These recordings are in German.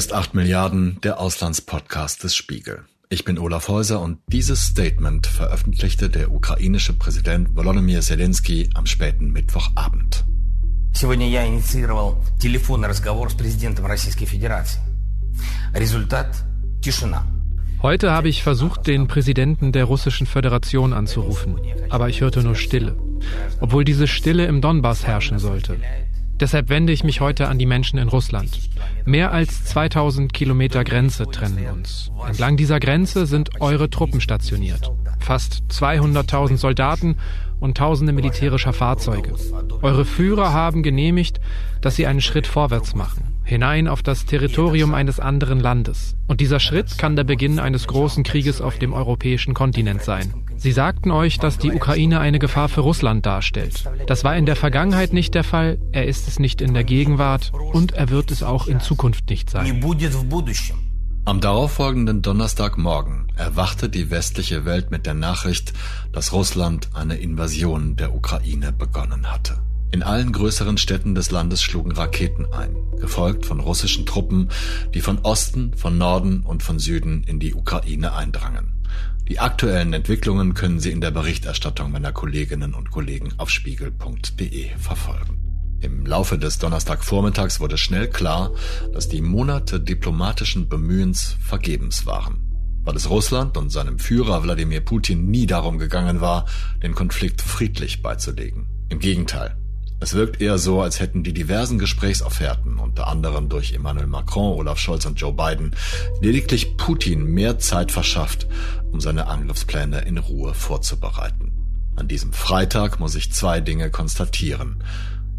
ist 8 Milliarden, der Auslandspodcast des Spiegel. Ich bin Olaf Häuser und dieses Statement veröffentlichte der ukrainische Präsident Volodymyr Zelensky am späten Mittwochabend. Сегодня я инициировал телефонный разговор с президентом Российской Федерации. Результат – тишина. Heute habe ich versucht, den Präsidenten der Russischen Föderation anzurufen, aber ich hörte nur Stille, obwohl diese Stille im Donbass herrschen sollte. Deshalb wende ich mich heute an die Menschen in Russland. Mehr als 2000 Kilometer Grenze trennen uns. Entlang dieser Grenze sind eure Truppen stationiert. Fast 200.000 Soldaten und tausende militärischer Fahrzeuge. Eure Führer haben genehmigt, dass sie einen Schritt vorwärts machen hinein auf das Territorium eines anderen Landes. Und dieser Schritt kann der Beginn eines großen Krieges auf dem europäischen Kontinent sein. Sie sagten euch, dass die Ukraine eine Gefahr für Russland darstellt. Das war in der Vergangenheit nicht der Fall, er ist es nicht in der Gegenwart und er wird es auch in Zukunft nicht sein. Am darauffolgenden Donnerstagmorgen erwachte die westliche Welt mit der Nachricht, dass Russland eine Invasion der Ukraine begonnen hatte. In allen größeren Städten des Landes schlugen Raketen ein, gefolgt von russischen Truppen, die von Osten, von Norden und von Süden in die Ukraine eindrangen. Die aktuellen Entwicklungen können Sie in der Berichterstattung meiner Kolleginnen und Kollegen auf spiegel.de verfolgen. Im Laufe des Donnerstagvormittags wurde schnell klar, dass die Monate diplomatischen Bemühens vergebens waren, weil es Russland und seinem Führer Wladimir Putin nie darum gegangen war, den Konflikt friedlich beizulegen. Im Gegenteil, es wirkt eher so, als hätten die diversen Gesprächsofferten, unter anderem durch Emmanuel Macron, Olaf Scholz und Joe Biden, lediglich Putin mehr Zeit verschafft, um seine Angriffspläne in Ruhe vorzubereiten. An diesem Freitag muss ich zwei Dinge konstatieren.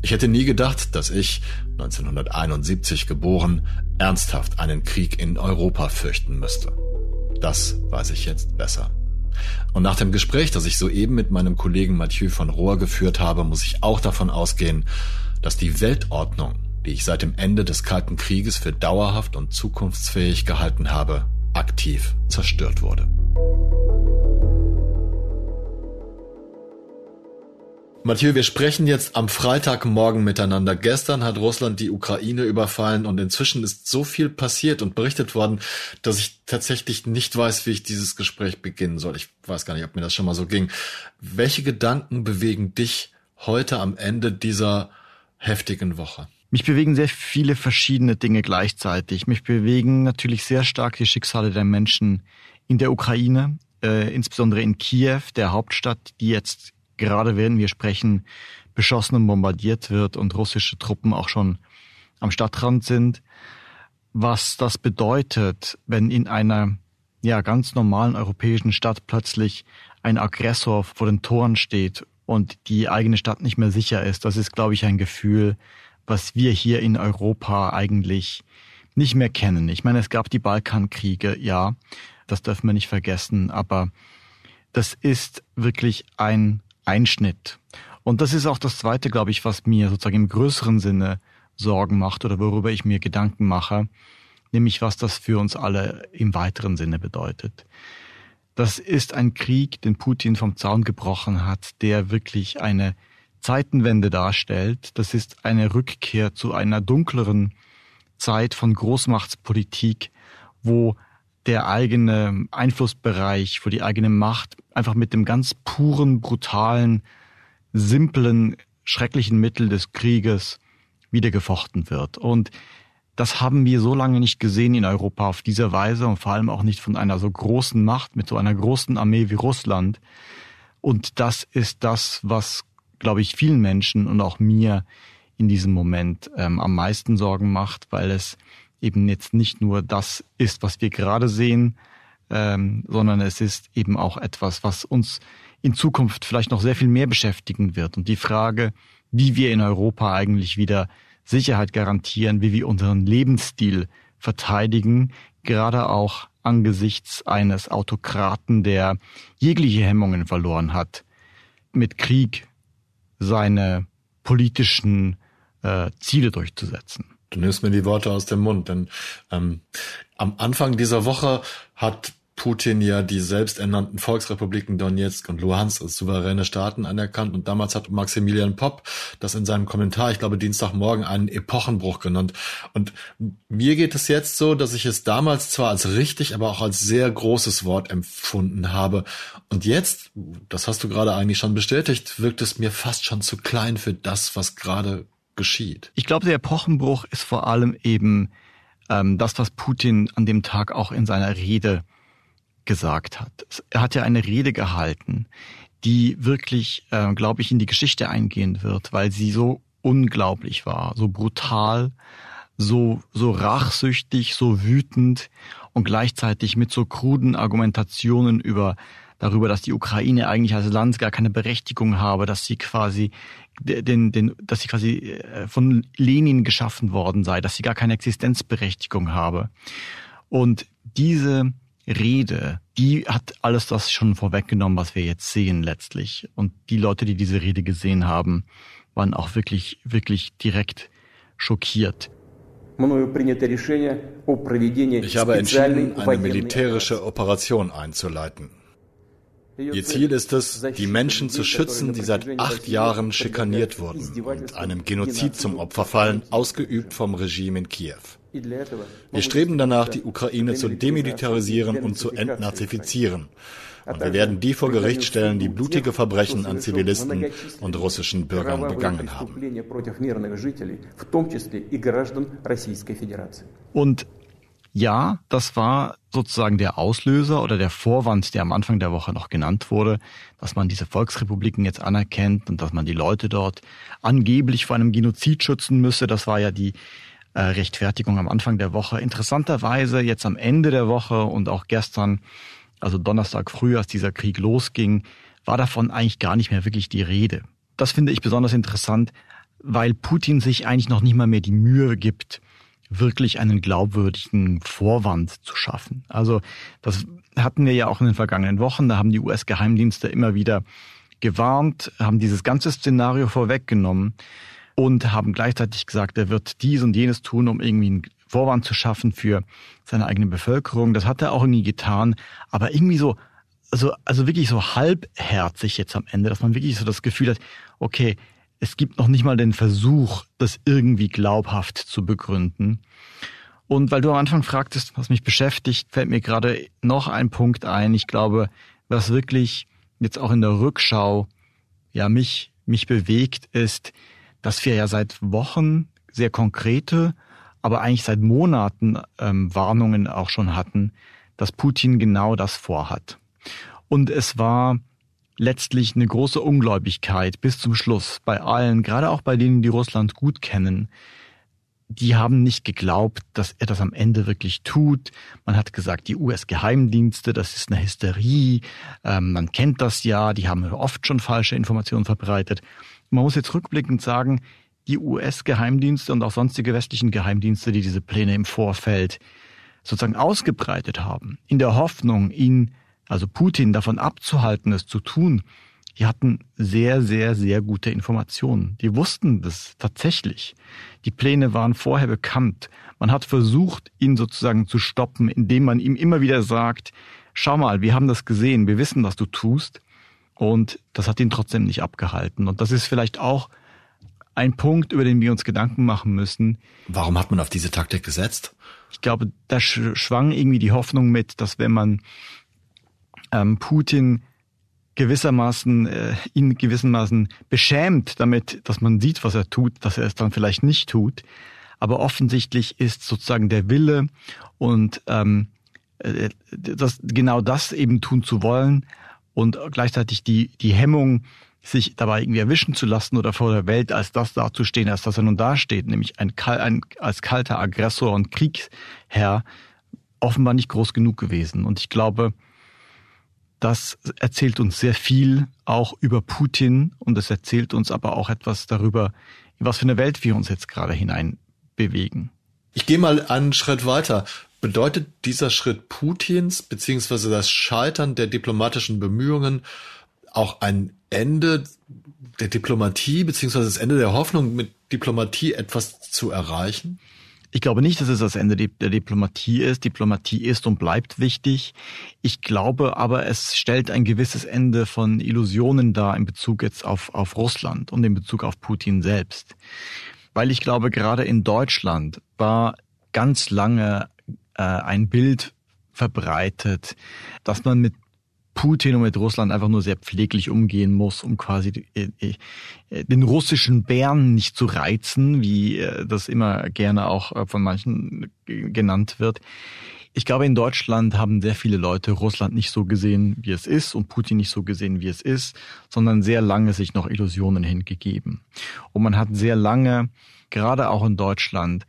Ich hätte nie gedacht, dass ich, 1971 geboren, ernsthaft einen Krieg in Europa fürchten müsste. Das weiß ich jetzt besser. Und nach dem Gespräch, das ich soeben mit meinem Kollegen Mathieu von Rohr geführt habe, muss ich auch davon ausgehen, dass die Weltordnung, die ich seit dem Ende des Kalten Krieges für dauerhaft und zukunftsfähig gehalten habe, aktiv zerstört wurde. Mathieu, wir sprechen jetzt am Freitagmorgen miteinander. Gestern hat Russland die Ukraine überfallen und inzwischen ist so viel passiert und berichtet worden, dass ich tatsächlich nicht weiß, wie ich dieses Gespräch beginnen soll. Ich weiß gar nicht, ob mir das schon mal so ging. Welche Gedanken bewegen dich heute am Ende dieser heftigen Woche? Mich bewegen sehr viele verschiedene Dinge gleichzeitig. Mich bewegen natürlich sehr stark die Schicksale der Menschen in der Ukraine, äh, insbesondere in Kiew, der Hauptstadt, die jetzt gerade während wir sprechen, beschossen und bombardiert wird und russische Truppen auch schon am Stadtrand sind. Was das bedeutet, wenn in einer ja ganz normalen europäischen Stadt plötzlich ein Aggressor vor den Toren steht und die eigene Stadt nicht mehr sicher ist, das ist, glaube ich, ein Gefühl, was wir hier in Europa eigentlich nicht mehr kennen. Ich meine, es gab die Balkankriege, ja, das dürfen wir nicht vergessen, aber das ist wirklich ein Einschnitt. Und das ist auch das Zweite, glaube ich, was mir sozusagen im größeren Sinne Sorgen macht oder worüber ich mir Gedanken mache, nämlich was das für uns alle im weiteren Sinne bedeutet. Das ist ein Krieg, den Putin vom Zaun gebrochen hat, der wirklich eine Zeitenwende darstellt. Das ist eine Rückkehr zu einer dunkleren Zeit von Großmachtspolitik, wo der eigene Einflussbereich, wo die eigene Macht einfach mit dem ganz puren, brutalen, simplen, schrecklichen Mittel des Krieges wieder gefochten wird. Und das haben wir so lange nicht gesehen in Europa auf diese Weise und vor allem auch nicht von einer so großen Macht mit so einer großen Armee wie Russland. Und das ist das, was, glaube ich, vielen Menschen und auch mir in diesem Moment ähm, am meisten Sorgen macht, weil es eben jetzt nicht nur das ist, was wir gerade sehen, ähm, sondern es ist eben auch etwas, was uns in Zukunft vielleicht noch sehr viel mehr beschäftigen wird. Und die Frage, wie wir in Europa eigentlich wieder Sicherheit garantieren, wie wir unseren Lebensstil verteidigen, gerade auch angesichts eines Autokraten, der jegliche Hemmungen verloren hat, mit Krieg seine politischen äh, Ziele durchzusetzen. Du nimmst mir die Worte aus dem Mund, denn ähm, am Anfang dieser Woche hat Putin ja die selbsternannten Volksrepubliken Donetsk und Luhansk als souveräne Staaten anerkannt und damals hat Maximilian Popp das in seinem Kommentar, ich glaube Dienstagmorgen, einen Epochenbruch genannt. Und mir geht es jetzt so, dass ich es damals zwar als richtig, aber auch als sehr großes Wort empfunden habe. Und jetzt, das hast du gerade eigentlich schon bestätigt, wirkt es mir fast schon zu klein für das, was gerade geschieht. Ich glaube, der Epochenbruch ist vor allem eben ähm, das, was Putin an dem Tag auch in seiner Rede gesagt hat. Er hat ja eine Rede gehalten, die wirklich, äh, glaube ich, in die Geschichte eingehen wird, weil sie so unglaublich war, so brutal, so, so rachsüchtig, so wütend und gleichzeitig mit so kruden Argumentationen über darüber, dass die Ukraine eigentlich als Land gar keine Berechtigung habe, dass sie quasi den, den, dass sie quasi äh, von Lenin geschaffen worden sei, dass sie gar keine Existenzberechtigung habe. Und diese Rede, die hat alles das schon vorweggenommen, was wir jetzt sehen letztlich. Und die Leute, die diese Rede gesehen haben, waren auch wirklich, wirklich direkt schockiert. Ich habe entschieden, eine militärische Operation einzuleiten. Ihr Ziel ist es, die Menschen zu schützen, die seit acht Jahren schikaniert wurden und einem Genozid zum Opfer fallen, ausgeübt vom Regime in Kiew. Wir streben danach, die Ukraine zu demilitarisieren und zu entnazifizieren. Und wir werden die vor Gericht stellen, die blutige Verbrechen an Zivilisten und russischen Bürgern begangen haben. Und ja, das war sozusagen der Auslöser oder der Vorwand, der am Anfang der Woche noch genannt wurde, dass man diese Volksrepubliken jetzt anerkennt und dass man die Leute dort angeblich vor einem Genozid schützen müsse. Das war ja die äh, Rechtfertigung am Anfang der Woche. Interessanterweise jetzt am Ende der Woche und auch gestern, also Donnerstag früh, als dieser Krieg losging, war davon eigentlich gar nicht mehr wirklich die Rede. Das finde ich besonders interessant, weil Putin sich eigentlich noch nicht mal mehr die Mühe gibt, wirklich einen glaubwürdigen Vorwand zu schaffen. Also das hatten wir ja auch in den vergangenen Wochen. Da haben die US-Geheimdienste immer wieder gewarnt, haben dieses ganze Szenario vorweggenommen und haben gleichzeitig gesagt, er wird dies und jenes tun, um irgendwie einen Vorwand zu schaffen für seine eigene Bevölkerung. Das hat er auch irgendwie getan, aber irgendwie so, also, also wirklich so halbherzig jetzt am Ende, dass man wirklich so das Gefühl hat, okay, es gibt noch nicht mal den Versuch, das irgendwie glaubhaft zu begründen. Und weil du am Anfang fragtest, was mich beschäftigt, fällt mir gerade noch ein Punkt ein. Ich glaube, was wirklich jetzt auch in der Rückschau ja mich, mich bewegt, ist, dass wir ja seit Wochen sehr konkrete, aber eigentlich seit Monaten ähm, Warnungen auch schon hatten, dass Putin genau das vorhat. Und es war letztlich eine große Ungläubigkeit bis zum Schluss bei allen, gerade auch bei denen, die Russland gut kennen. Die haben nicht geglaubt, dass er das am Ende wirklich tut. Man hat gesagt, die US-Geheimdienste, das ist eine Hysterie. Ähm, man kennt das ja, die haben oft schon falsche Informationen verbreitet. Man muss jetzt rückblickend sagen, die US-Geheimdienste und auch sonstige westlichen Geheimdienste, die diese Pläne im Vorfeld sozusagen ausgebreitet haben, in der Hoffnung, ihn also Putin davon abzuhalten, es zu tun, die hatten sehr, sehr, sehr gute Informationen. Die wussten das tatsächlich. Die Pläne waren vorher bekannt. Man hat versucht, ihn sozusagen zu stoppen, indem man ihm immer wieder sagt, schau mal, wir haben das gesehen, wir wissen, was du tust. Und das hat ihn trotzdem nicht abgehalten. Und das ist vielleicht auch ein Punkt, über den wir uns Gedanken machen müssen. Warum hat man auf diese Taktik gesetzt? Ich glaube, da schwang irgendwie die Hoffnung mit, dass wenn man ähm, Putin gewissermaßen äh, ihn gewissermaßen beschämt damit, dass man sieht, was er tut, dass er es dann vielleicht nicht tut. Aber offensichtlich ist sozusagen der Wille und ähm, äh, das, genau das eben tun zu wollen und gleichzeitig die, die Hemmung, sich dabei irgendwie erwischen zu lassen oder vor der Welt als das dazustehen, als das er nun dasteht, nämlich ein, ein als kalter Aggressor und Kriegsherr, offenbar nicht groß genug gewesen. Und ich glaube, das erzählt uns sehr viel auch über Putin und es erzählt uns aber auch etwas darüber, in was für eine Welt wir uns jetzt gerade hinein bewegen. Ich gehe mal einen Schritt weiter. Bedeutet dieser Schritt Putins beziehungsweise das Scheitern der diplomatischen Bemühungen auch ein Ende der Diplomatie beziehungsweise das Ende der Hoffnung, mit Diplomatie etwas zu erreichen? Ich glaube nicht, dass es das Ende der Diplomatie ist. Diplomatie ist und bleibt wichtig. Ich glaube aber, es stellt ein gewisses Ende von Illusionen dar in Bezug jetzt auf, auf Russland und in Bezug auf Putin selbst. Weil ich glaube, gerade in Deutschland war ganz lange äh, ein Bild verbreitet, dass man mit Putin und mit Russland einfach nur sehr pfleglich umgehen muss, um quasi äh, äh, den russischen Bären nicht zu reizen, wie äh, das immer gerne auch von manchen genannt wird. Ich glaube, in Deutschland haben sehr viele Leute Russland nicht so gesehen, wie es ist und Putin nicht so gesehen, wie es ist, sondern sehr lange sich noch Illusionen hingegeben. Und man hat sehr lange, gerade auch in Deutschland,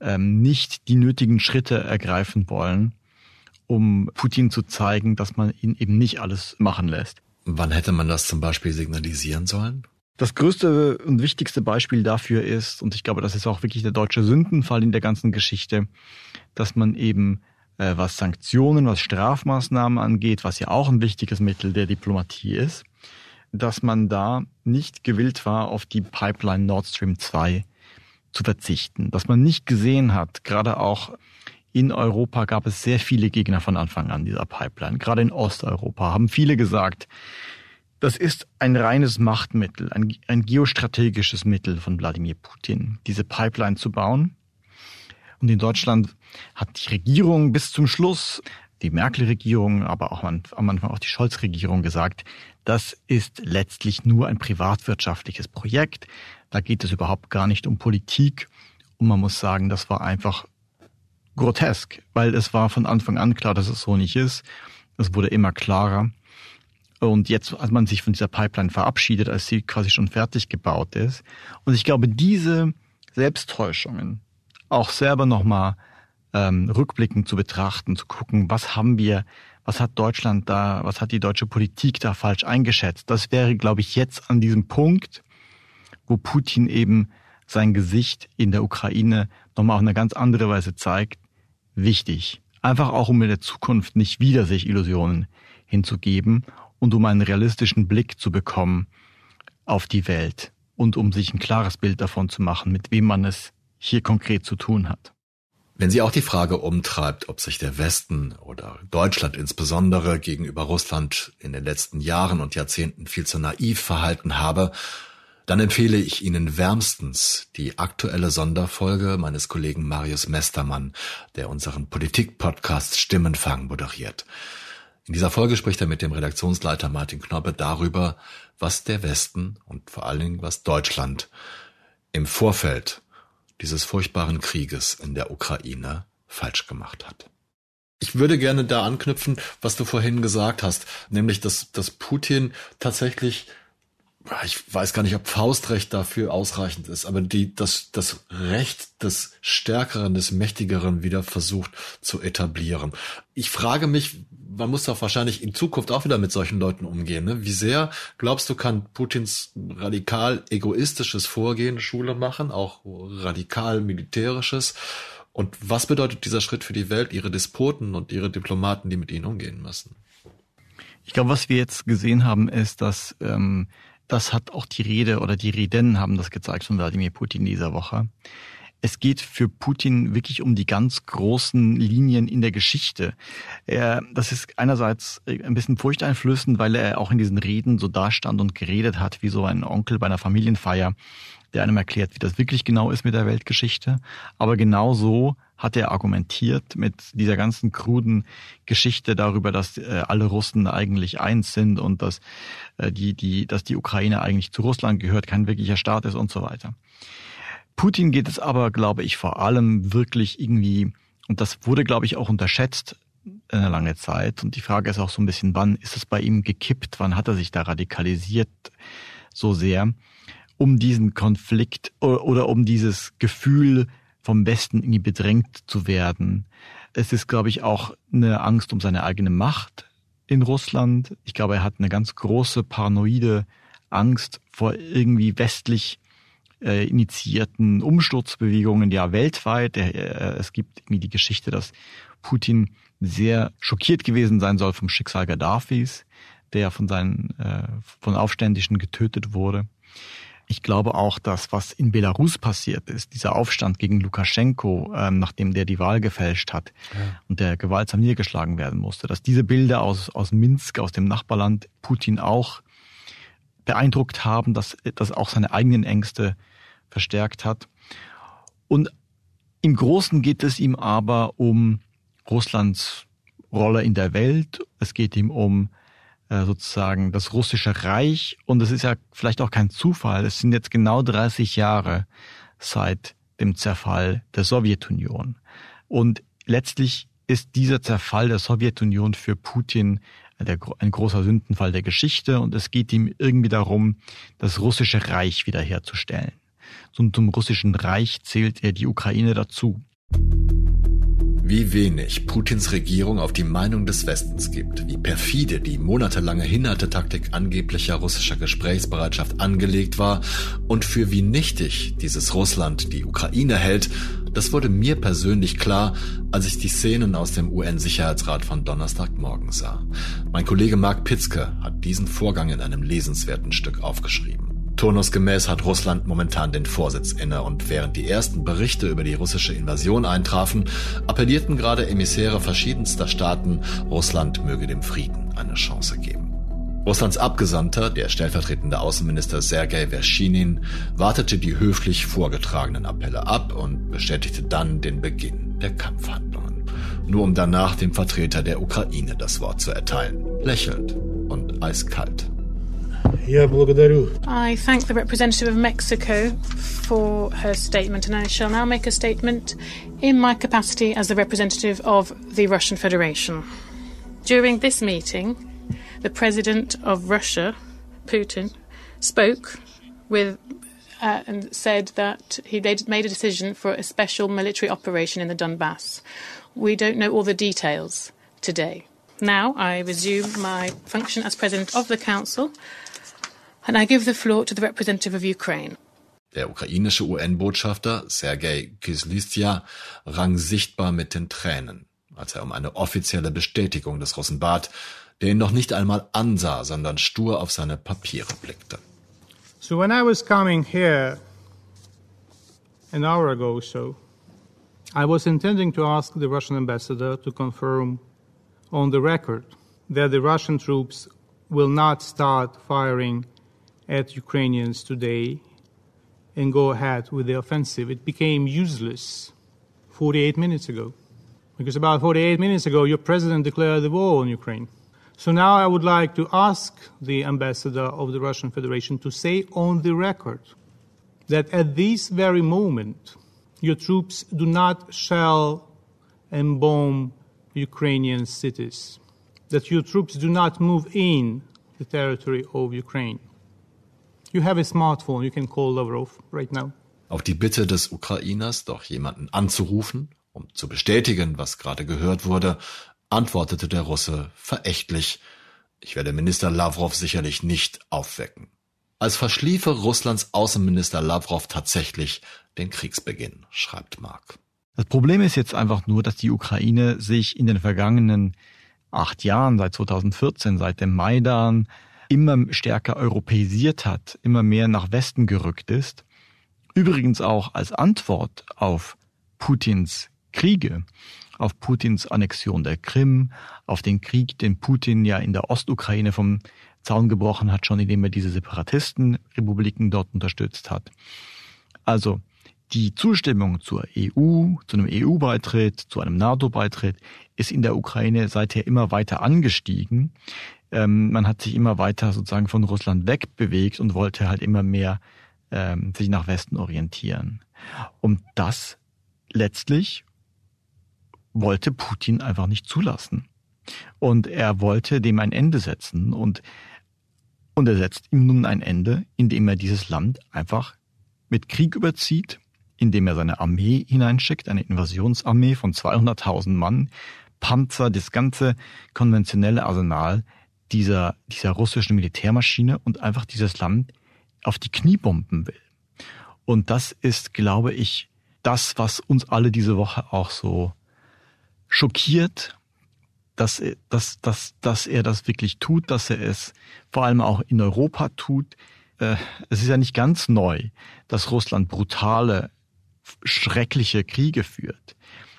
ähm, nicht die nötigen Schritte ergreifen wollen, um Putin zu zeigen, dass man ihn eben nicht alles machen lässt. Wann hätte man das zum Beispiel signalisieren sollen? Das größte und wichtigste Beispiel dafür ist, und ich glaube, das ist auch wirklich der deutsche Sündenfall in der ganzen Geschichte, dass man eben äh, was Sanktionen, was Strafmaßnahmen angeht, was ja auch ein wichtiges Mittel der Diplomatie ist, dass man da nicht gewillt war, auf die Pipeline Nord Stream 2 zu verzichten, dass man nicht gesehen hat, gerade auch in Europa gab es sehr viele Gegner von Anfang an dieser Pipeline. Gerade in Osteuropa haben viele gesagt, das ist ein reines Machtmittel, ein, ein geostrategisches Mittel von Wladimir Putin, diese Pipeline zu bauen. Und in Deutschland hat die Regierung bis zum Schluss, die Merkel-Regierung, aber auch am Anfang auch die Scholz-Regierung gesagt, das ist letztlich nur ein privatwirtschaftliches Projekt. Da geht es überhaupt gar nicht um Politik. Und man muss sagen, das war einfach grotesk, weil es war von Anfang an klar, dass es so nicht ist. Es wurde immer klarer. Und jetzt, als man sich von dieser Pipeline verabschiedet, als sie quasi schon fertig gebaut ist. Und ich glaube, diese Selbsttäuschungen auch selber nochmal ähm, rückblickend zu betrachten, zu gucken, was haben wir, was hat Deutschland da, was hat die deutsche Politik da falsch eingeschätzt. Das wäre, glaube ich, jetzt an diesem Punkt, wo Putin eben sein Gesicht in der Ukraine nochmal auf eine ganz andere Weise zeigt, wichtig. Einfach auch, um in der Zukunft nicht wieder sich Illusionen hinzugeben und um einen realistischen Blick zu bekommen auf die Welt und um sich ein klares Bild davon zu machen, mit wem man es hier konkret zu tun hat. Wenn Sie auch die Frage umtreibt, ob sich der Westen oder Deutschland insbesondere gegenüber Russland in den letzten Jahren und Jahrzehnten viel zu naiv verhalten habe, dann empfehle ich Ihnen wärmstens die aktuelle Sonderfolge meines Kollegen Marius Mestermann, der unseren Politik-Podcast Stimmenfang moderiert. In dieser Folge spricht er mit dem Redaktionsleiter Martin Knoppe darüber, was der Westen und vor allen Dingen was Deutschland im Vorfeld dieses furchtbaren Krieges in der Ukraine falsch gemacht hat. Ich würde gerne da anknüpfen, was du vorhin gesagt hast, nämlich, dass, dass Putin tatsächlich ich weiß gar nicht, ob Faustrecht dafür ausreichend ist, aber die, das, das Recht des Stärkeren, des Mächtigeren wieder versucht zu etablieren. Ich frage mich, man muss doch wahrscheinlich in Zukunft auch wieder mit solchen Leuten umgehen. Ne? Wie sehr, glaubst du, kann Putins radikal egoistisches Vorgehen Schule machen, auch radikal militärisches? Und was bedeutet dieser Schritt für die Welt, ihre Despoten und ihre Diplomaten, die mit ihnen umgehen müssen? Ich glaube, was wir jetzt gesehen haben, ist, dass ähm, das hat auch die Rede oder die Reden haben das gezeigt von Wladimir Putin dieser Woche. Es geht für Putin wirklich um die ganz großen Linien in der Geschichte. Er, das ist einerseits ein bisschen furchteinflößend, weil er auch in diesen Reden so dastand und geredet hat wie so ein Onkel bei einer Familienfeier, der einem erklärt, wie das wirklich genau ist mit der Weltgeschichte. Aber genau so hat er argumentiert mit dieser ganzen kruden Geschichte darüber, dass äh, alle Russen eigentlich eins sind und dass äh, die, die, dass die Ukraine eigentlich zu Russland gehört, kein wirklicher Staat ist und so weiter. Putin geht es aber, glaube ich, vor allem wirklich irgendwie, und das wurde, glaube ich, auch unterschätzt eine lange Zeit. Und die Frage ist auch so ein bisschen, wann ist es bei ihm gekippt? Wann hat er sich da radikalisiert so sehr? Um diesen Konflikt oder um dieses Gefühl, vom Westen irgendwie bedrängt zu werden. Es ist, glaube ich, auch eine Angst um seine eigene Macht in Russland. Ich glaube, er hat eine ganz große paranoide Angst vor irgendwie westlich äh, initiierten Umsturzbewegungen, ja weltweit. Er, äh, es gibt irgendwie die Geschichte, dass Putin sehr schockiert gewesen sein soll vom Schicksal Gaddafis, der von seinen äh, von Aufständischen getötet wurde. Ich glaube auch, dass was in Belarus passiert ist, dieser Aufstand gegen Lukaschenko, ähm, nachdem der die Wahl gefälscht hat ja. und der gewaltsam niedergeschlagen werden musste, dass diese Bilder aus, aus Minsk, aus dem Nachbarland Putin auch beeindruckt haben, dass das auch seine eigenen Ängste verstärkt hat. Und im Großen geht es ihm aber um Russlands Rolle in der Welt. Es geht ihm um sozusagen das russische Reich. Und es ist ja vielleicht auch kein Zufall. Es sind jetzt genau 30 Jahre seit dem Zerfall der Sowjetunion. Und letztlich ist dieser Zerfall der Sowjetunion für Putin der, ein großer Sündenfall der Geschichte und es geht ihm irgendwie darum, das russische Reich wiederherzustellen. Und zum russischen Reich zählt er die Ukraine dazu wie wenig Putins Regierung auf die Meinung des Westens gibt, wie perfide die monatelange Hinhaltetaktik angeblicher russischer Gesprächsbereitschaft angelegt war und für wie nichtig dieses Russland die Ukraine hält, das wurde mir persönlich klar, als ich die Szenen aus dem UN-Sicherheitsrat von Donnerstagmorgen sah. Mein Kollege Mark Pitzke hat diesen Vorgang in einem lesenswerten Stück aufgeschrieben. Turnusgemäß hat Russland momentan den Vorsitz inne und während die ersten Berichte über die russische Invasion eintrafen, appellierten gerade Emissäre verschiedenster Staaten, Russland möge dem Frieden eine Chance geben. Russlands Abgesandter, der stellvertretende Außenminister Sergei Verschinin, wartete die höflich vorgetragenen Appelle ab und bestätigte dann den Beginn der Kampfhandlungen, nur um danach dem Vertreter der Ukraine das Wort zu erteilen, lächelnd und eiskalt. Я благодарю. I thank the representative of Mexico for her statement, and I shall now make a statement in my capacity as the representative of the Russian Federation. During this meeting, the president of Russia, Putin, spoke with uh, and said that he made a decision for a special military operation in the Donbass. We don't know all the details today. Now I resume my function as president of the council. And I give the floor to the representative of Ukraine. Der ukrainische UN-Botschafter Sergei Kislistya rang sichtbar mit den Tränen, als er um eine offizielle Bestätigung des Russen bat, der ihn noch nicht einmal ansah, sondern stur auf seine Papiere blickte. So when I was coming here an hour ago or so, I was intending to ask the Russian ambassador to confirm on the record that the Russian troops will not start firing at Ukrainians today and go ahead with the offensive, it became useless 48 minutes ago. Because about 48 minutes ago, your president declared the war on Ukraine. So now I would like to ask the ambassador of the Russian Federation to say on the record that at this very moment, your troops do not shell and bomb Ukrainian cities, that your troops do not move in the territory of Ukraine. You have a smartphone, you can call Lavrov right now. Auf die Bitte des Ukrainers, doch jemanden anzurufen, um zu bestätigen, was gerade gehört wurde, antwortete der Russe verächtlich, ich werde Minister Lavrov sicherlich nicht aufwecken. Als verschliefe Russlands Außenminister Lavrov tatsächlich den Kriegsbeginn, schreibt Mark. Das Problem ist jetzt einfach nur, dass die Ukraine sich in den vergangenen acht Jahren, seit 2014, seit dem Maidan, immer stärker europäisiert hat, immer mehr nach Westen gerückt ist. Übrigens auch als Antwort auf Putins Kriege, auf Putins Annexion der Krim, auf den Krieg, den Putin ja in der Ostukraine vom Zaun gebrochen hat, schon indem er diese Separatistenrepubliken dort unterstützt hat. Also die Zustimmung zur EU, zu einem EU-Beitritt, zu einem NATO-Beitritt ist in der Ukraine seither immer weiter angestiegen ähm, man hat sich immer weiter sozusagen von Russland wegbewegt und wollte halt immer mehr ähm, sich nach Westen orientieren. Und das letztlich wollte Putin einfach nicht zulassen. Und er wollte dem ein Ende setzen und, und er setzt ihm nun ein Ende, indem er dieses Land einfach mit Krieg überzieht, indem er seine Armee hineinschickt, eine Invasionsarmee von 200.000 Mann, Panzer, das ganze konventionelle Arsenal dieser, dieser russischen Militärmaschine und einfach dieses Land auf die Knie bomben will. Und das ist, glaube ich, das, was uns alle diese Woche auch so schockiert, dass, dass, dass, dass er das wirklich tut, dass er es vor allem auch in Europa tut, äh, es ist ja nicht ganz neu, dass Russland brutale, schreckliche Kriege führt.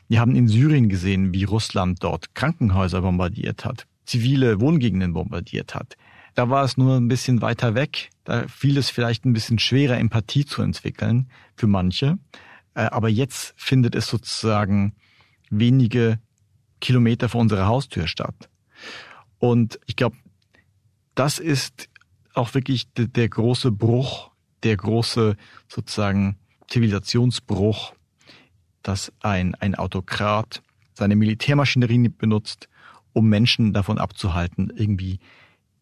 Wir haben in Syrien gesehen, wie Russland dort Krankenhäuser bombardiert hat, zivile Wohngegenden bombardiert hat. Da war es nur ein bisschen weiter weg. Da fiel es vielleicht ein bisschen schwerer, Empathie zu entwickeln für manche. Äh, aber jetzt findet es sozusagen wenige Kilometer vor unserer Haustür statt. Und ich glaube, das ist auch wirklich der, große Bruch, der große sozusagen Zivilisationsbruch, dass ein, ein Autokrat seine Militärmaschinerie benutzt, um Menschen davon abzuhalten, irgendwie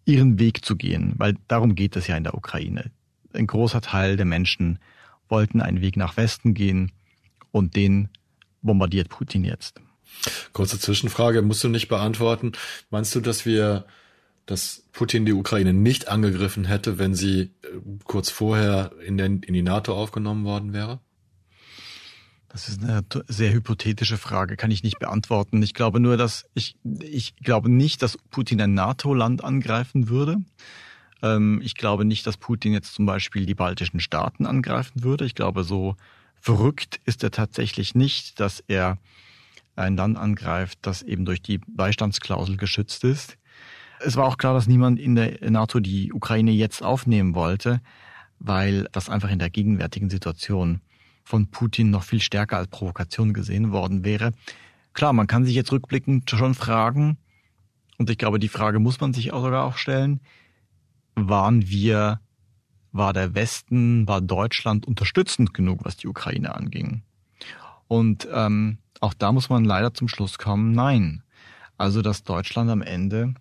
ihren Weg zu gehen, weil darum geht es ja in der Ukraine. Ein großer Teil der Menschen wollten einen Weg nach Westen gehen und den bombardiert Putin jetzt. Kurze Zwischenfrage, musst du nicht beantworten. Meinst du, dass wir, dass Putin die Ukraine nicht angegriffen hätte, wenn sie äh, kurz vorher in, den, in die NATO aufgenommen worden wäre? Das ist eine sehr hypothetische Frage, kann ich nicht beantworten. Ich glaube nur, dass ich, ich glaube nicht, dass Putin ein NATO-Land angreifen würde. Ähm, ich glaube nicht, dass Putin jetzt zum Beispiel die baltischen Staaten angreifen würde. Ich glaube, so verrückt ist er tatsächlich nicht, dass er ein Land angreift, das eben durch die Beistandsklausel geschützt ist. Es war auch klar, dass niemand in der NATO die Ukraine jetzt aufnehmen wollte, weil das einfach in der gegenwärtigen Situation von Putin noch viel stärker als Provokation gesehen worden wäre. Klar, man kann sich jetzt rückblickend schon fragen, und ich glaube, die Frage muss man sich auch sogar auch stellen, waren wir, war der Westen, war Deutschland unterstützend genug, was die Ukraine anging? Und ähm, auch da muss man leider zum Schluss kommen, nein. Also, dass Deutschland am Ende,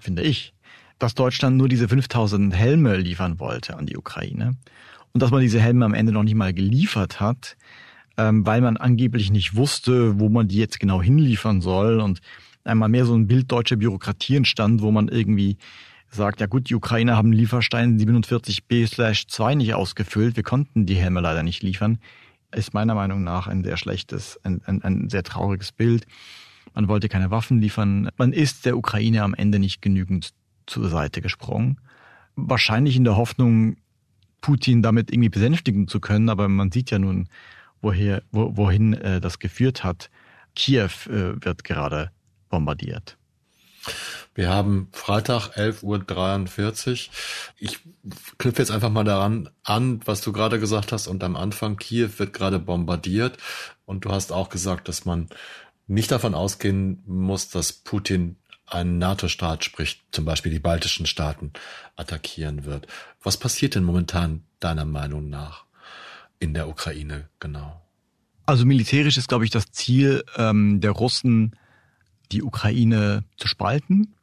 finde ich, dass Deutschland nur diese 5000 Helme liefern wollte an die Ukraine und dass man diese Helme am Ende noch nicht mal geliefert hat, ähm, weil man angeblich nicht wusste, wo man die jetzt genau hinliefern soll und einmal mehr so ein Bild deutscher Bürokratie entstand, wo man irgendwie sagt, ja gut, die Ukrainer haben Lieferstein 47b/2 nicht ausgefüllt, wir konnten die Helme leider nicht liefern, ist meiner Meinung nach ein sehr schlechtes, ein, ein, ein sehr trauriges Bild. Man wollte keine Waffen liefern. Man ist der Ukraine am Ende nicht genügend zur Seite gesprungen. Wahrscheinlich in der Hoffnung, Putin damit irgendwie besänftigen zu können, aber man sieht ja nun, woher, wo, wohin äh, das geführt hat. Kiew äh, wird gerade bombardiert. Wir haben Freitag 11.43 Uhr. Ich knüpfe jetzt einfach mal daran an, was du gerade gesagt hast. Und am Anfang, Kiew wird gerade bombardiert. Und du hast auch gesagt, dass man nicht davon ausgehen muss, dass Putin einen NATO-Staat, sprich zum Beispiel die baltischen Staaten, attackieren wird. Was passiert denn momentan deiner Meinung nach in der Ukraine genau? Also militärisch ist, glaube ich, das Ziel ähm, der Russen, die Ukraine zu spalten.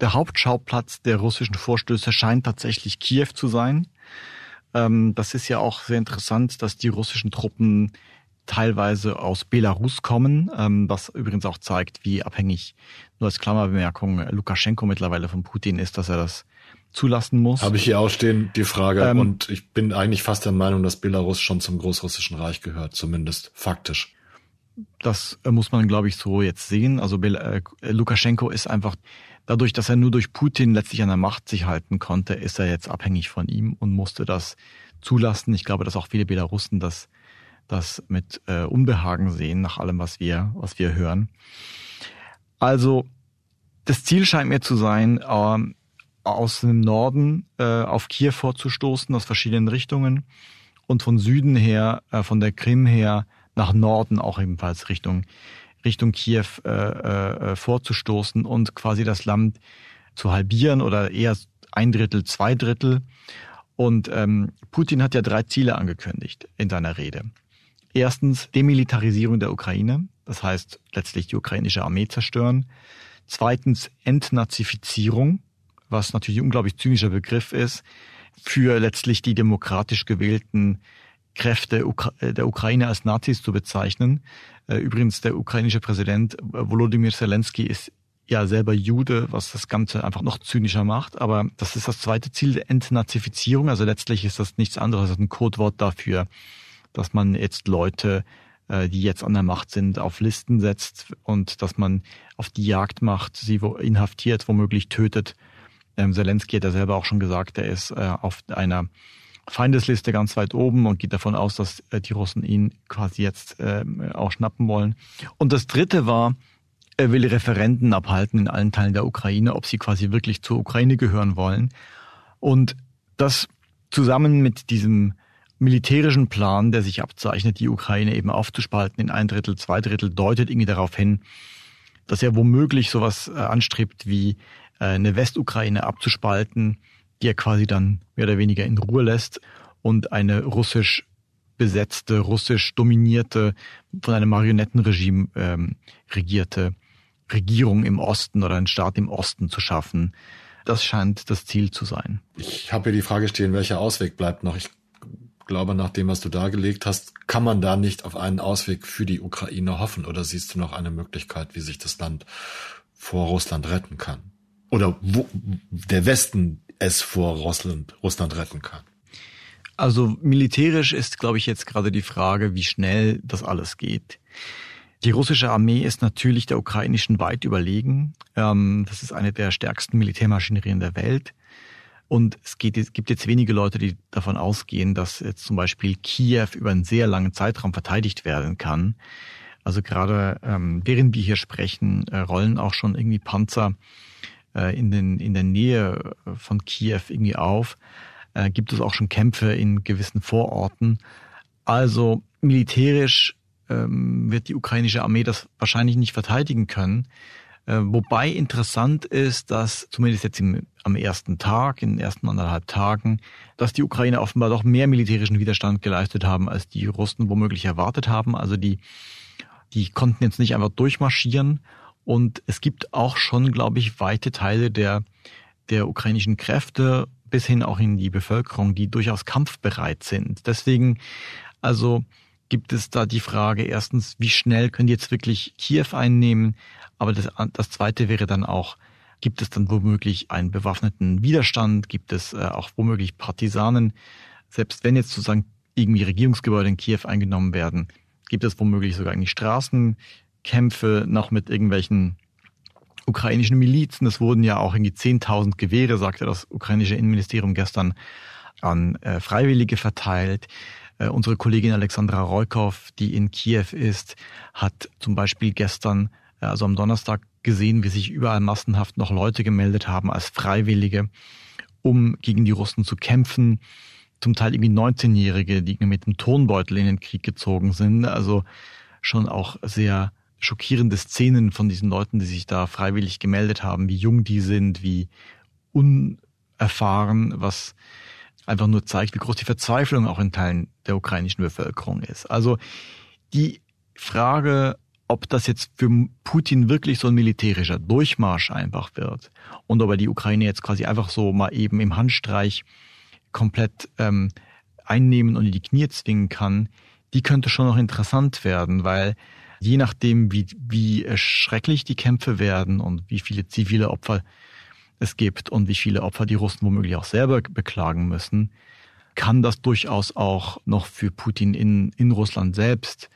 Der Hauptschauplatz der russischen Vorstöße scheint tatsächlich Kiew zu sein. Ähm, das ist ja auch sehr interessant, dass die russischen Truppen teilweise aus Belarus kommen, ähm, was übrigens auch zeigt, wie abhängig, nur als Klammerbemerkung, Lukaschenko mittlerweile von Putin ist, dass er das zulassen muss. Habe ich hier auch stehen, die Frage. Ähm, und ich bin eigentlich fast der Meinung, dass Belarus schon zum Großrussischen Reich gehört, zumindest faktisch. Das äh, muss man, glaube ich, so jetzt sehen. Also äh, Lukaschenko ist einfach, dadurch, dass er nur durch Putin letztlich an der Macht sich halten konnte, ist er jetzt abhängig von ihm und musste das zulassen. Ich glaube, dass auch viele Belarussen das das mit äh, Unbehagen sehen nach allem, was wir, was wir hören. Also das Ziel scheint mir zu sein, äh, aus dem Norden äh, auf Kiew vorzustoßen, aus verschiedenen Richtungen und von Süden her, äh, von der Krim her nach Norden auch ebenfalls Richtung Richtung Kiew äh, äh, vorzustoßen und quasi das Land zu halbieren oder eher ein Drittel, zwei Drittel. Und ähm, Putin hat ja drei Ziele angekündigt in seiner Rede. Erstens Demilitarisierung der Ukraine, das heißt letztlich die ukrainische Armee zerstören. Zweitens Entnazifizierung, was natürlich ein unglaublich zynischer Begriff ist, für letztlich die demokratisch gewählten Kräfte der Ukraine als Nazis zu bezeichnen. Äh, übrigens, der ukrainische Präsident Volodymyr Zelensky ist ja selber Jude, was das Ganze einfach noch zynischer macht. Aber das ist das zweite Ziel der Entnazifizierung. Also letztlich ist das nichts anderes als ein Codewort dafür, dass man jetzt Leute, äh, die jetzt an der Macht sind, auf Listen setzt und dass man auf die Jagd macht, sie inhaftiert, womöglich tötet Ähm, Zelensky hat ja selber auch schon gesagt, er ist äh, auf einer Feindesliste ganz weit oben und geht davon aus, dass äh, die Russen ihn quasi jetzt äh, auch schnappen wollen. Und das dritte war, er will Referenten abhalten in allen Teilen der Ukraine, ob sie quasi wirklich zur Ukraine gehören wollen. Und das zusammen mit diesem militärischen Plan, der sich abzeichnet, die Ukraine eben aufzuspalten in ein Drittel, zwei Drittel, deutet irgendwie darauf hin, dass er womöglich sowas äh, anstrebt wie äh, eine Westukraine abzuspalten, die er quasi dann mehr oder weniger in Ruhe lässt und eine russisch besetzte, russisch dominierte, von einem Marionettenregime ähm, regierte Regierung im Osten oder einen Staat im Osten zu schaffen. Das scheint das Ziel zu sein. Ich habe hier die Frage stehen, welcher Ausweg bleibt noch? Ich glaube, nach dem, was du dargelegt hast, kann man da nicht auf einen Ausweg für die Ukraine hoffen oder siehst du noch eine Möglichkeit, wie sich das Land vor Russland retten kann? Oder wo der Westen es vor Russland, Russland retten kann? Also militärisch ist, glaube ich, jetzt gerade die Frage, wie schnell das alles geht. Die russische Armee ist natürlich der ukrainischen weit überlegen. Ähm, das ist eine der stärksten Militärmaschinerien der Welt. Und es, geht, es gibt jetzt wenige Leute, die davon ausgehen, dass jetzt zum Beispiel Kiew über einen sehr langen Zeitraum verteidigt werden kann. Also gerade ähm, während wir hier sprechen, äh, rollen auch schon irgendwie Panzer äh, in, den, in der Nähe von Kiew irgendwie auf. Äh, gibt es auch schon Kämpfe in gewissen Vororten. Also militärisch ähm, wird die ukrainische Armee das wahrscheinlich nicht verteidigen können. Äh, wobei interessant ist, dass zumindest jetzt im, am ersten Tag, in den ersten anderthalb Tagen, dass die Ukrainer offenbar doch mehr militärischen Widerstand geleistet haben, als die Russen womöglich erwartet haben. Also die, die konnten jetzt nicht einfach durchmarschieren. Und es gibt auch schon, glaube ich, weite Teile der, der ukrainischen Kräfte bis hin auch in die Bevölkerung, die durchaus kampfbereit sind. Deswegen, also gibt es da die Frage erstens, wie schnell können die jetzt wirklich Kiew einnehmen? Aber das, das Zweite wäre dann auch, gibt es dann womöglich einen bewaffneten Widerstand? Gibt es äh, auch womöglich Partisanen? Selbst wenn jetzt sozusagen irgendwie Regierungsgebäude in Kiew eingenommen werden, gibt es womöglich sogar irgendwie Straßenkämpfe noch mit irgendwelchen ukrainischen Milizen. Es wurden ja auch irgendwie 10.000 Gewehre, sagte das ukrainische Innenministerium gestern, an äh, Freiwillige verteilt. Äh, unsere Kollegin Alexandra Roykov, die in Kiew ist, hat zum Beispiel gestern also am Donnerstag gesehen, wie sich überall massenhaft noch Leute gemeldet haben als Freiwillige, um gegen die Russen zu kämpfen. Zum Teil irgendwie 19-Jährige, die mit dem Tonbeutel in den Krieg gezogen sind. Also schon auch sehr schockierende Szenen von diesen Leuten, die sich da freiwillig gemeldet haben, wie jung die sind, wie unerfahren, was einfach nur zeigt, wie groß die Verzweiflung auch in Teilen der ukrainischen Bevölkerung ist. Also die Frage, ob das jetzt für Putin wirklich so ein militärischer Durchmarsch einfach wird und ob er die Ukraine jetzt quasi einfach so mal eben im Handstreich komplett ähm, einnehmen und in die Knie zwingen kann, die könnte schon noch interessant werden, weil je nachdem, wie, wie schrecklich die Kämpfe werden und wie viele zivile Opfer es gibt und wie viele Opfer die Russen womöglich auch selber beklagen müssen, kann das durchaus auch noch für Putin in, in Russland selbst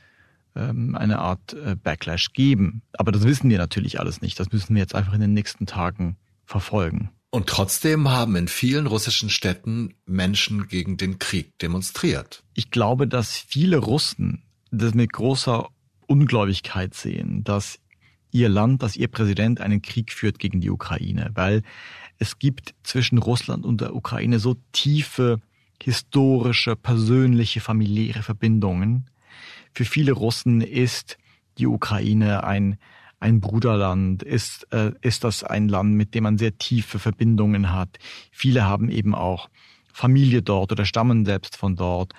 ähm, eine Art äh, Backlash geben. Aber das wissen wir natürlich alles nicht. Das müssen wir jetzt einfach in den nächsten Tagen verfolgen. Und trotzdem haben in vielen russischen Städten Menschen gegen den Krieg demonstriert. Ich glaube, dass viele Russen das mit großer Ungläubigkeit sehen, dass ihr Land, dass ihr Präsident einen Krieg führt gegen die Ukraine, weil es gibt zwischen Russland und der Ukraine so tiefe historische, persönliche, familiäre Verbindungen, für viele Russen ist die Ukraine ein, ein Bruderland, ist, äh, ist das ein Land, mit dem man sehr tiefe Verbindungen hat. Viele haben eben auch Familie dort oder stammen selbst von dort.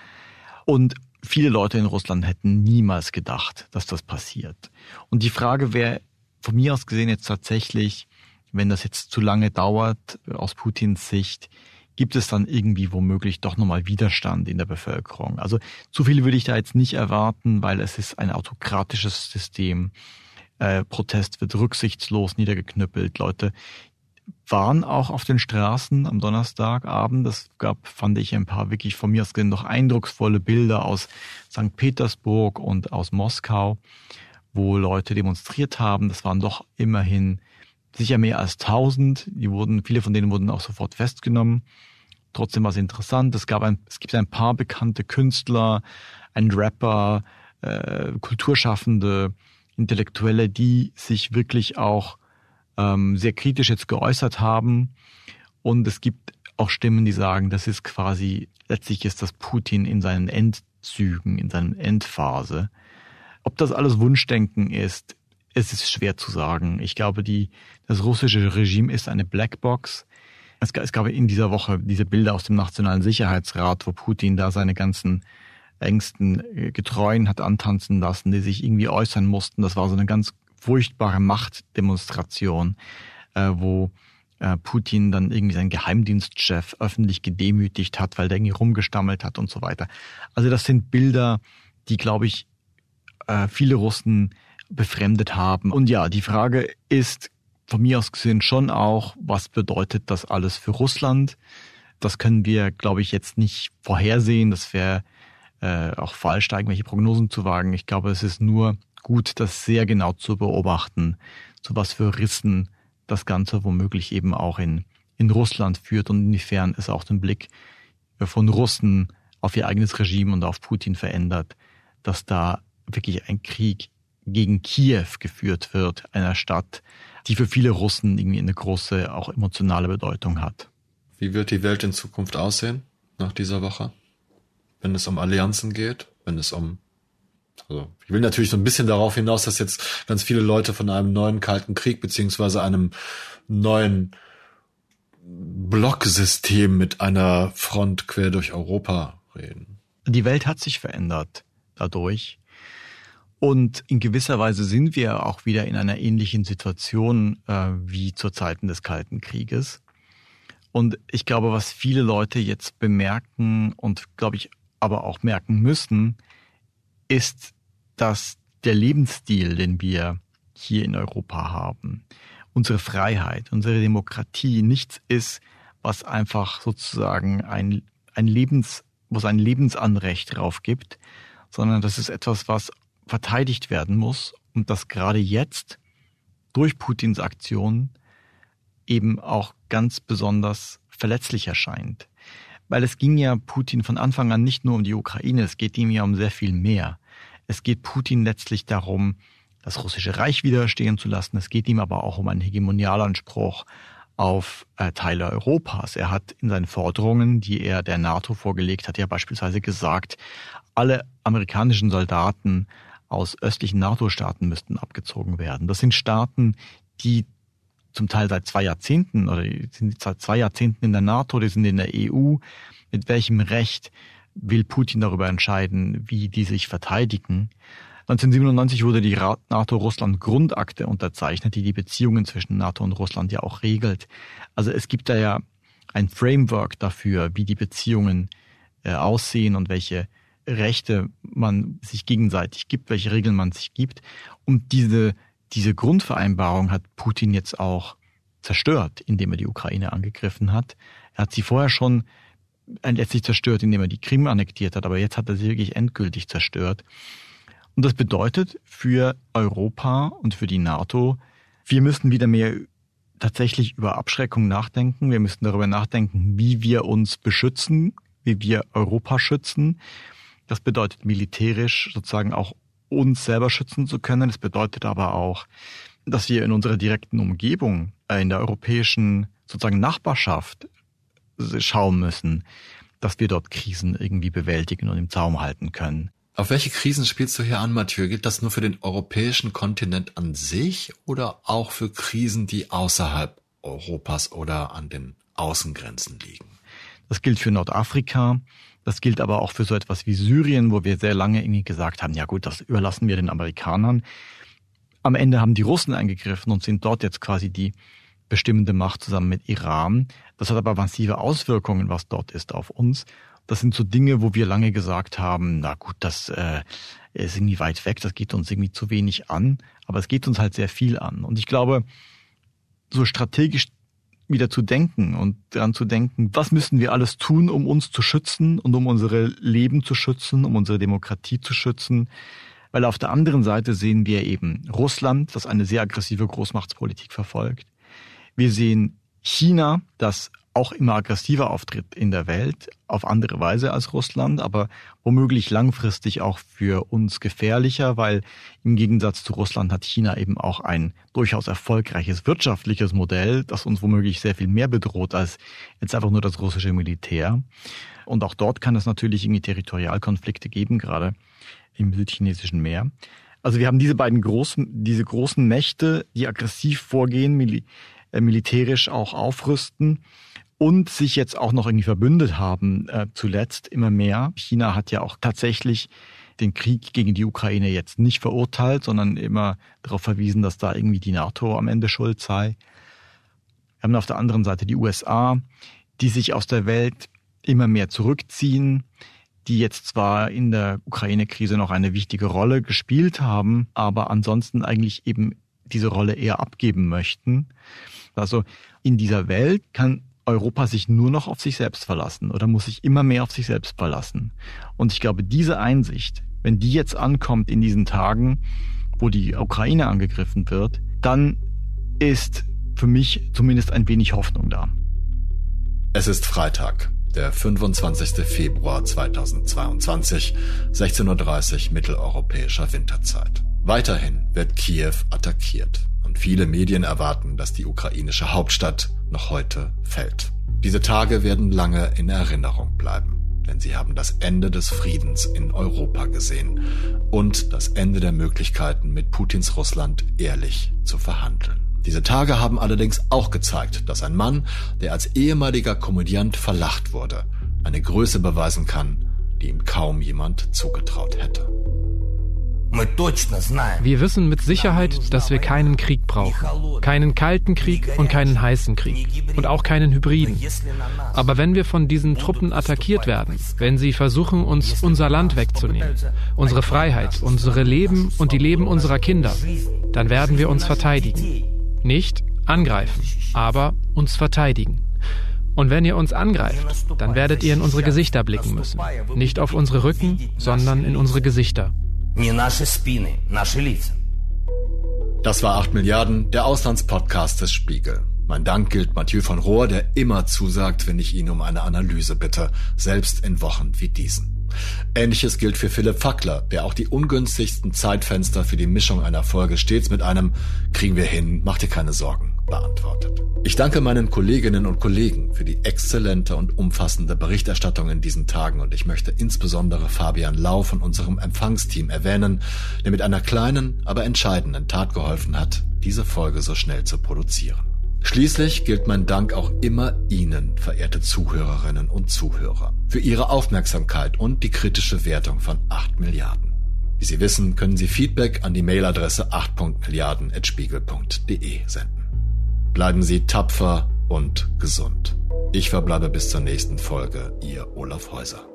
Und viele Leute in Russland hätten niemals gedacht, dass das passiert. Und die Frage wäre von mir aus gesehen jetzt tatsächlich, wenn das jetzt zu lange dauert, aus Putins Sicht, gibt es dann irgendwie womöglich doch nochmal Widerstand in der Bevölkerung. Also zu viel würde ich da jetzt nicht erwarten, weil es ist ein autokratisches System. Äh, Protest wird rücksichtslos niedergeknüppelt. Leute waren auch auf den Straßen am Donnerstagabend. Das gab, fand ich, ein paar wirklich von mir aus gesehen noch eindrucksvolle Bilder aus St. Petersburg und aus Moskau, wo Leute demonstriert haben. Das waren doch immerhin sicher mehr als 1000. Die wurden, viele von denen wurden auch sofort festgenommen. Trotzdem war es interessant. Es gab ein, es gibt ein paar bekannte Künstler, ein Rapper, äh, Kulturschaffende, Intellektuelle, die sich wirklich auch ähm, sehr kritisch jetzt geäußert haben. Und es gibt auch Stimmen, die sagen, das ist quasi, letztlich ist das Putin in seinen Endzügen, in seiner Endphase. Ob das alles Wunschdenken ist, es ist schwer zu sagen. Ich glaube, die, das russische Regime ist eine Blackbox. Es, es gab in dieser Woche diese Bilder aus dem Nationalen Sicherheitsrat, wo Putin da seine ganzen engsten äh, Getreuen hat antanzen lassen, die sich irgendwie äußern mussten. Das war so eine ganz furchtbare Machtdemonstration, äh, wo äh, Putin dann irgendwie seinen Geheimdienstchef öffentlich gedemütigt hat, weil der irgendwie rumgestammelt hat und so weiter. Also das sind Bilder, die, glaube ich, äh, viele Russen befremdet haben. Und ja, die Frage ist von mir aus gesehen schon auch, was bedeutet das alles für Russland? Das können wir, glaube ich, jetzt nicht vorhersehen. Das wäre äh, auch falsch, da irgendwelche Prognosen zu wagen. Ich glaube, es ist nur gut, das sehr genau zu beobachten, zu was für Rissen das Ganze womöglich eben auch in, in Russland führt und inwiefern es auch den Blick von Russen auf ihr eigenes Regime und auf Putin verändert, dass da wirklich ein Krieg gegen Kiew geführt wird, einer Stadt, die für viele Russen irgendwie eine große, auch emotionale Bedeutung hat. Wie wird die Welt in Zukunft aussehen nach dieser Woche? Wenn es um Allianzen geht, wenn es um also ich will natürlich so ein bisschen darauf hinaus, dass jetzt ganz viele Leute von einem neuen Kalten Krieg beziehungsweise einem neuen Blocksystem mit einer Front quer durch Europa reden. Die Welt hat sich verändert dadurch. Und in gewisser Weise sind wir auch wieder in einer ähnlichen Situation äh, wie zu Zeiten des Kalten Krieges. Und ich glaube, was viele Leute jetzt bemerken und glaube ich aber auch merken müssen, ist, dass der Lebensstil, den wir hier in Europa haben, unsere Freiheit, unsere Demokratie nichts ist, was einfach sozusagen ein, ein Lebens, wo es ein Lebensanrecht drauf gibt, sondern das ist etwas, was verteidigt werden muss und das gerade jetzt durch Putins Aktion eben auch ganz besonders verletzlich erscheint. Weil es ging ja Putin von Anfang an nicht nur um die Ukraine, es geht ihm ja um sehr viel mehr. Es geht Putin letztlich darum, das russische Reich widerstehen zu lassen. Es geht ihm aber auch um einen Hegemonialanspruch auf äh, Teile Europas. Er hat in seinen Forderungen, die er der NATO vorgelegt hat, ja beispielsweise gesagt, alle amerikanischen Soldaten aus östlichen NATO-Staaten müssten abgezogen werden. Das sind Staaten, die zum Teil seit zwei Jahrzehnten oder sind seit zwei Jahrzehnten in der NATO, die sind in der EU. Mit welchem Recht will Putin darüber entscheiden, wie die sich verteidigen? 1997 wurde die NATO-Russland-Grundakte unterzeichnet, die die Beziehungen zwischen NATO und Russland ja auch regelt. Also es gibt da ja ein Framework dafür, wie die Beziehungen äh, aussehen und welche Rechte man sich gegenseitig gibt, welche Regeln man sich gibt. Und diese, diese Grundvereinbarung hat Putin jetzt auch zerstört, indem er die Ukraine angegriffen hat. Er hat sie vorher schon letztlich zerstört, indem er die Krim annektiert hat, aber jetzt hat er sie wirklich endgültig zerstört. Und das bedeutet für Europa und für die NATO, wir müssen wieder mehr tatsächlich über Abschreckung nachdenken. Wir müssen darüber nachdenken, wie wir uns beschützen, wie wir Europa schützen. Das bedeutet militärisch sozusagen auch uns selber schützen zu können. Es bedeutet aber auch, dass wir in unserer direkten Umgebung, äh, in der europäischen sozusagen Nachbarschaft schauen müssen, dass wir dort Krisen irgendwie bewältigen und im Zaum halten können. Auf welche Krisen spielst du hier an, Mathieu? Gilt das nur für den europäischen Kontinent an sich oder auch für Krisen, die außerhalb Europas oder an den Außengrenzen liegen? Das gilt für Nordafrika, das gilt aber auch für so etwas wie Syrien, wo wir sehr lange irgendwie gesagt haben, ja gut, das überlassen wir den Amerikanern. Am Ende haben die Russen eingegriffen und sind dort jetzt quasi die bestimmende Macht zusammen mit Iran. Das hat aber massive Auswirkungen, was dort ist, auf uns. Das sind so Dinge, wo wir lange gesagt haben, na gut, das äh, ist irgendwie weit weg, das geht uns irgendwie zu wenig an, aber es geht uns halt sehr viel an. Und ich glaube, so strategisch wieder zu denken und daran zu denken, was müssen wir alles tun, um uns zu schützen und um unsere Leben zu schützen, um unsere Demokratie zu schützen. Weil auf der anderen Seite sehen wir eben Russland, das eine sehr aggressive Großmachtspolitik verfolgt. Wir sehen China, das auch immer aggressiver auftritt in der Welt, auf andere Weise als Russland, aber womöglich langfristig auch für uns gefährlicher, weil im Gegensatz zu Russland hat China eben auch ein durchaus erfolgreiches wirtschaftliches Modell, das uns womöglich sehr viel mehr bedroht als jetzt einfach nur das russische Militär. Und auch dort kann es natürlich irgendwie Territorialkonflikte geben, gerade im südchinesischen Meer. Also wir haben diese beiden großen, diese großen Mächte, die aggressiv vorgehen, äh, militärisch auch aufrüsten und sich jetzt auch noch irgendwie verbündet haben, äh, zuletzt immer mehr. China hat ja auch tatsächlich den Krieg gegen die Ukraine jetzt nicht verurteilt, sondern immer darauf verwiesen, dass da irgendwie die NATO am Ende schuld sei. Wir haben auf der anderen Seite die USA, die sich aus der Welt immer mehr zurückziehen, die jetzt zwar in der Ukraine-Krise noch eine wichtige Rolle gespielt haben, aber ansonsten eigentlich eben diese Rolle eher abgeben möchten. Also in dieser Welt kann Europa sich nur noch auf sich selbst verlassen oder muss sich immer mehr auf sich selbst verlassen. Und ich glaube, diese Einsicht, wenn die jetzt ankommt in diesen Tagen, wo die Ukraine angegriffen wird, dann ist für mich zumindest ein wenig Hoffnung da. Es ist Freitag, der 25. Februar 2022, 16.30 Uhr mitteleuropäischer Winterzeit. Weiterhin wird Kiew attackiert und viele Medien erwarten, dass die ukrainische Hauptstadt noch heute fällt. Diese Tage werden lange in Erinnerung bleiben, denn sie haben das Ende des Friedens in Europa gesehen und das Ende der Möglichkeiten, mit Putins Russland ehrlich zu verhandeln. Diese Tage haben allerdings auch gezeigt, dass ein Mann, der als ehemaliger Komödiant verlacht wurde, eine Größe beweisen kann, die ihm kaum jemand zugetraut hätte. Wir wissen mit Sicherheit, dass wir keinen Krieg brauchen. Keinen kalten Krieg und keinen heißen Krieg. Und auch keinen Hybriden. Aber wenn wir von diesen Truppen attackiert werden, wenn sie versuchen, uns unser Land wegzunehmen, unsere Freiheit, unsere Leben und die Leben unserer Kinder, dann werden wir uns verteidigen. Nicht angreifen, aber uns verteidigen. Und wenn ihr uns angreift, dann werdet ihr in unsere Gesichter blicken müssen. Nicht auf unsere Rücken, sondern in unsere Gesichter. Das war 8 Milliarden, der Auslandspodcast des Spiegel. Mein Dank gilt Mathieu von Rohr, der immer zusagt, wenn ich ihn um eine Analyse bitte, selbst in Wochen wie diesen. Ähnliches gilt für Philipp Fackler, der auch die ungünstigsten Zeitfenster für die Mischung einer Folge stets mit einem Kriegen wir hin, mach dir keine Sorgen beantwortet. Ich danke meinen Kolleginnen und Kollegen für die exzellente und umfassende Berichterstattung in diesen Tagen und ich möchte insbesondere Fabian Lau von unserem Empfangsteam erwähnen, der mit einer kleinen, aber entscheidenden Tat geholfen hat, diese Folge so schnell zu produzieren. Schließlich gilt mein Dank auch immer Ihnen, verehrte Zuhörerinnen und Zuhörer, für Ihre Aufmerksamkeit und die kritische Wertung von 8 Milliarden. Wie Sie wissen, können Sie Feedback an die Mailadresse 8.milliarden.spiegel.de senden. Bleiben Sie tapfer und gesund. Ich verbleibe bis zur nächsten Folge, Ihr Olaf Häuser.